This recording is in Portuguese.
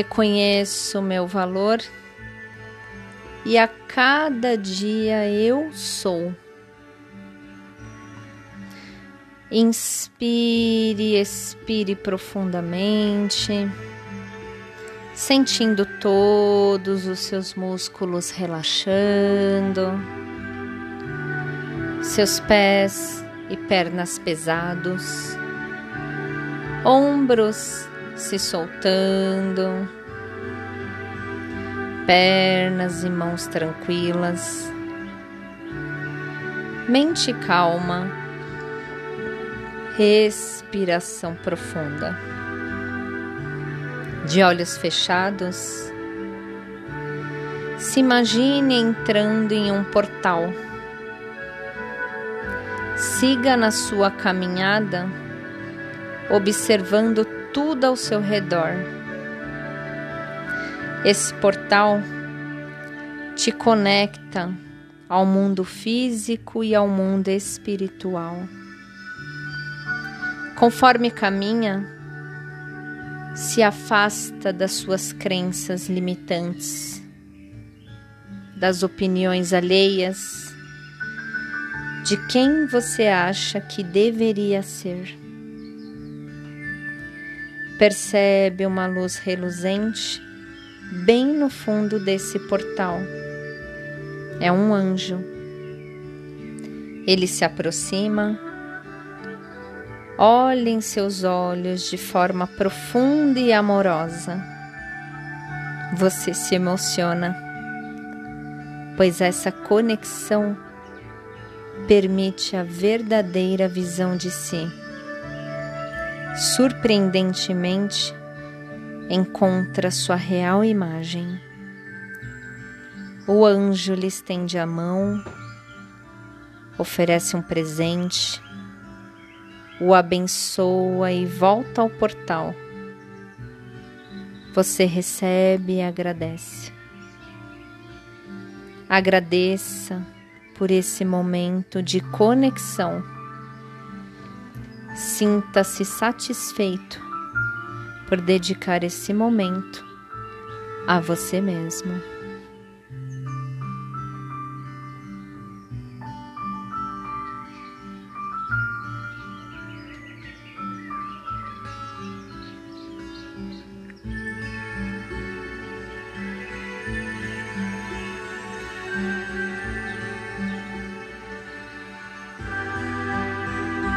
Reconheço meu valor e a cada dia eu sou. Inspire, expire profundamente, sentindo todos os seus músculos relaxando, seus pés e pernas pesados, ombros se soltando, pernas e mãos tranquilas, mente calma respiração profunda. De olhos fechados, se imagine entrando em um portal. Siga na sua caminhada, observando tudo ao seu redor. Esse portal te conecta ao mundo físico e ao mundo espiritual. Conforme caminha, se afasta das suas crenças limitantes, das opiniões alheias, de quem você acha que deveria ser. Percebe uma luz reluzente bem no fundo desse portal. É um anjo. Ele se aproxima Olhe em seus olhos de forma profunda e amorosa. Você se emociona, pois essa conexão permite a verdadeira visão de si. Surpreendentemente, encontra sua real imagem. O anjo lhe estende a mão, oferece um presente o abençoa e volta ao portal. Você recebe e agradece. Agradeça por esse momento de conexão. Sinta-se satisfeito por dedicar esse momento a você mesmo.